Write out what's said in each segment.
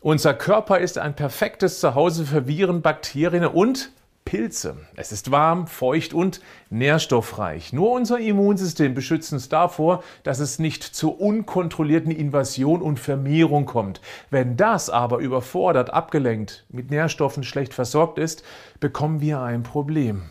Unser Körper ist ein perfektes Zuhause für Viren, Bakterien und Pilze. Es ist warm, feucht und nährstoffreich. Nur unser Immunsystem beschützt uns davor, dass es nicht zur unkontrollierten Invasion und Vermehrung kommt. Wenn das aber überfordert, abgelenkt, mit Nährstoffen schlecht versorgt ist, bekommen wir ein Problem.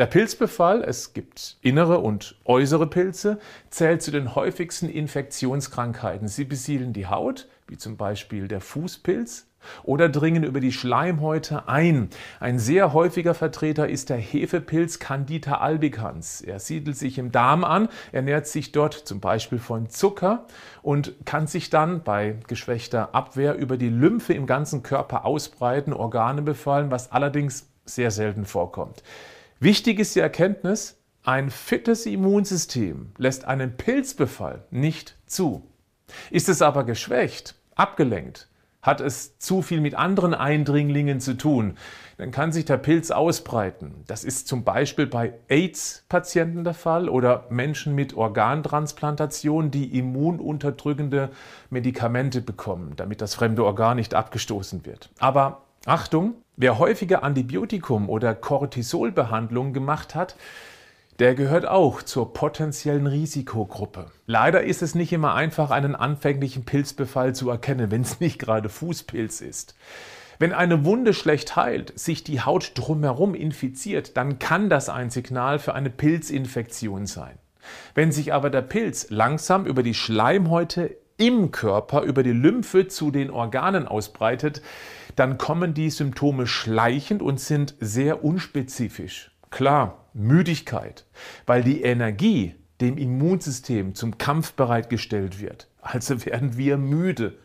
Der Pilzbefall, es gibt innere und äußere Pilze, zählt zu den häufigsten Infektionskrankheiten. Sie besiedeln die Haut, wie zum Beispiel der Fußpilz, oder dringen über die Schleimhäute ein. Ein sehr häufiger Vertreter ist der Hefepilz Candida albicans. Er siedelt sich im Darm an, ernährt sich dort zum Beispiel von Zucker und kann sich dann bei geschwächter Abwehr über die Lymphe im ganzen Körper ausbreiten, Organe befallen, was allerdings sehr selten vorkommt. Wichtig ist die Erkenntnis, ein fittes Immunsystem lässt einen Pilzbefall nicht zu. Ist es aber geschwächt, abgelenkt, hat es zu viel mit anderen Eindringlingen zu tun, dann kann sich der Pilz ausbreiten. Das ist zum Beispiel bei AIDS-Patienten der Fall oder Menschen mit Organtransplantation, die immununterdrückende Medikamente bekommen, damit das fremde Organ nicht abgestoßen wird. Aber Achtung, wer häufige Antibiotikum- oder Cortisolbehandlungen gemacht hat, der gehört auch zur potenziellen Risikogruppe. Leider ist es nicht immer einfach, einen anfänglichen Pilzbefall zu erkennen, wenn es nicht gerade Fußpilz ist. Wenn eine Wunde schlecht heilt, sich die Haut drumherum infiziert, dann kann das ein Signal für eine Pilzinfektion sein. Wenn sich aber der Pilz langsam über die Schleimhäute im Körper, über die Lymphe zu den Organen ausbreitet, dann kommen die Symptome schleichend und sind sehr unspezifisch. Klar, Müdigkeit, weil die Energie dem Immunsystem zum Kampf bereitgestellt wird. Also werden wir müde.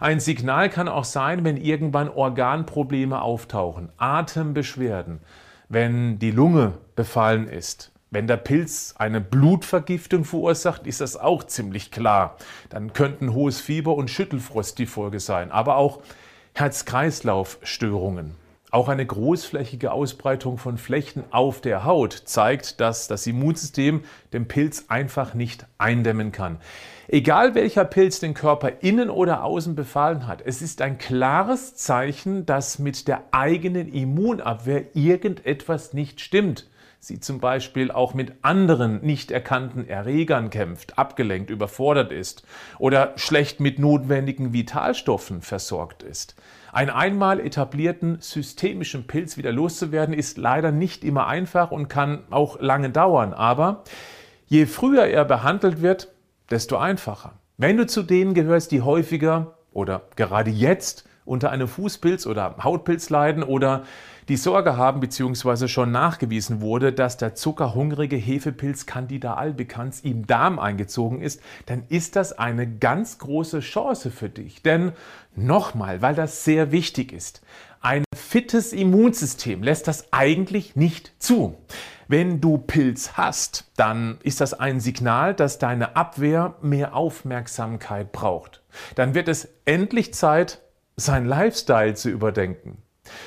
Ein Signal kann auch sein, wenn irgendwann Organprobleme auftauchen, Atembeschwerden, wenn die Lunge befallen ist. Wenn der Pilz eine Blutvergiftung verursacht, ist das auch ziemlich klar. Dann könnten hohes Fieber und Schüttelfrost die Folge sein, aber auch Herz-Kreislauf-Störungen. Auch eine großflächige Ausbreitung von Flächen auf der Haut zeigt, dass das Immunsystem den Pilz einfach nicht eindämmen kann. Egal welcher Pilz den Körper innen oder außen befallen hat, es ist ein klares Zeichen, dass mit der eigenen Immunabwehr irgendetwas nicht stimmt. Sie zum Beispiel auch mit anderen nicht erkannten Erregern kämpft, abgelenkt, überfordert ist oder schlecht mit notwendigen Vitalstoffen versorgt ist. Einen einmal etablierten systemischen Pilz wieder loszuwerden, ist leider nicht immer einfach und kann auch lange dauern. Aber je früher er behandelt wird, desto einfacher. Wenn du zu denen gehörst, die häufiger oder gerade jetzt unter einem Fußpilz oder Hautpilz leiden oder die Sorge haben bzw. schon nachgewiesen wurde, dass der zuckerhungrige Hefepilz Candida albicans im Darm eingezogen ist, dann ist das eine ganz große Chance für dich. Denn nochmal, weil das sehr wichtig ist, ein fittes Immunsystem lässt das eigentlich nicht zu. Wenn du Pilz hast, dann ist das ein Signal, dass deine Abwehr mehr Aufmerksamkeit braucht. Dann wird es endlich Zeit, sein Lifestyle zu überdenken.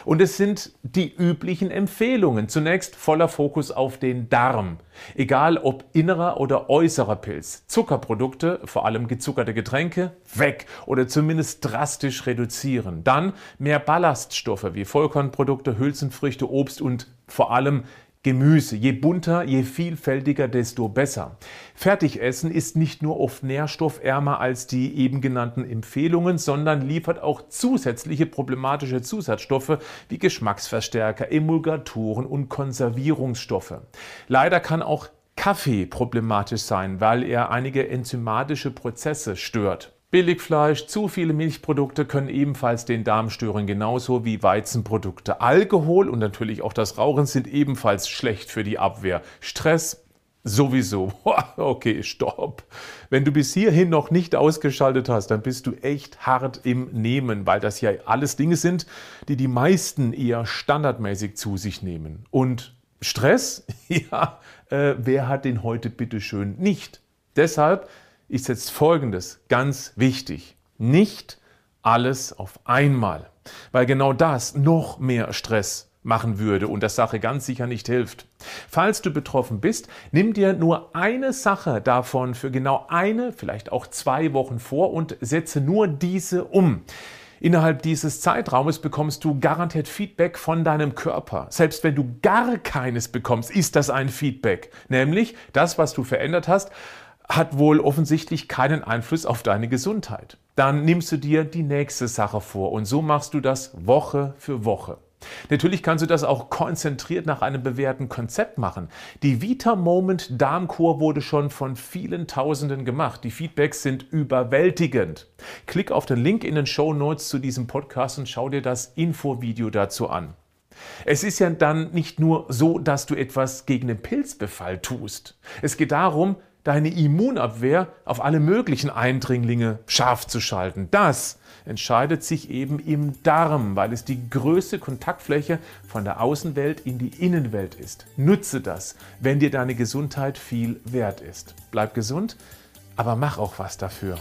Und es sind die üblichen Empfehlungen. Zunächst voller Fokus auf den Darm. Egal ob innerer oder äußerer Pilz. Zuckerprodukte, vor allem gezuckerte Getränke, weg oder zumindest drastisch reduzieren. Dann mehr Ballaststoffe wie Vollkornprodukte, Hülsenfrüchte, Obst und vor allem Gemüse. Je bunter, je vielfältiger, desto besser. Fertigessen ist nicht nur oft nährstoffärmer als die eben genannten Empfehlungen, sondern liefert auch zusätzliche problematische Zusatzstoffe wie Geschmacksverstärker, Emulgatoren und Konservierungsstoffe. Leider kann auch Kaffee problematisch sein, weil er einige enzymatische Prozesse stört. Billigfleisch, zu viele Milchprodukte können ebenfalls den Darm stören, genauso wie Weizenprodukte. Alkohol und natürlich auch das Rauchen sind ebenfalls schlecht für die Abwehr. Stress sowieso. Okay, stopp. Wenn du bis hierhin noch nicht ausgeschaltet hast, dann bist du echt hart im Nehmen, weil das ja alles Dinge sind, die die meisten eher standardmäßig zu sich nehmen. Und Stress? Ja, äh, wer hat den heute bitteschön nicht? Deshalb ist jetzt Folgendes ganz wichtig. Nicht alles auf einmal, weil genau das noch mehr Stress machen würde und der Sache ganz sicher nicht hilft. Falls du betroffen bist, nimm dir nur eine Sache davon für genau eine, vielleicht auch zwei Wochen vor und setze nur diese um. Innerhalb dieses Zeitraumes bekommst du garantiert Feedback von deinem Körper. Selbst wenn du gar keines bekommst, ist das ein Feedback. Nämlich das, was du verändert hast, hat wohl offensichtlich keinen Einfluss auf deine Gesundheit. Dann nimmst du dir die nächste Sache vor und so machst du das Woche für Woche. Natürlich kannst du das auch konzentriert nach einem bewährten Konzept machen. Die Vita Moment Darmkur wurde schon von vielen Tausenden gemacht. Die Feedbacks sind überwältigend. Klick auf den Link in den Show Notes zu diesem Podcast und schau dir das Infovideo dazu an. Es ist ja dann nicht nur so, dass du etwas gegen den Pilzbefall tust. Es geht darum, deine Immunabwehr auf alle möglichen Eindringlinge scharf zu schalten. Das entscheidet sich eben im Darm, weil es die größte Kontaktfläche von der Außenwelt in die Innenwelt ist. Nutze das, wenn dir deine Gesundheit viel wert ist. Bleib gesund, aber mach auch was dafür.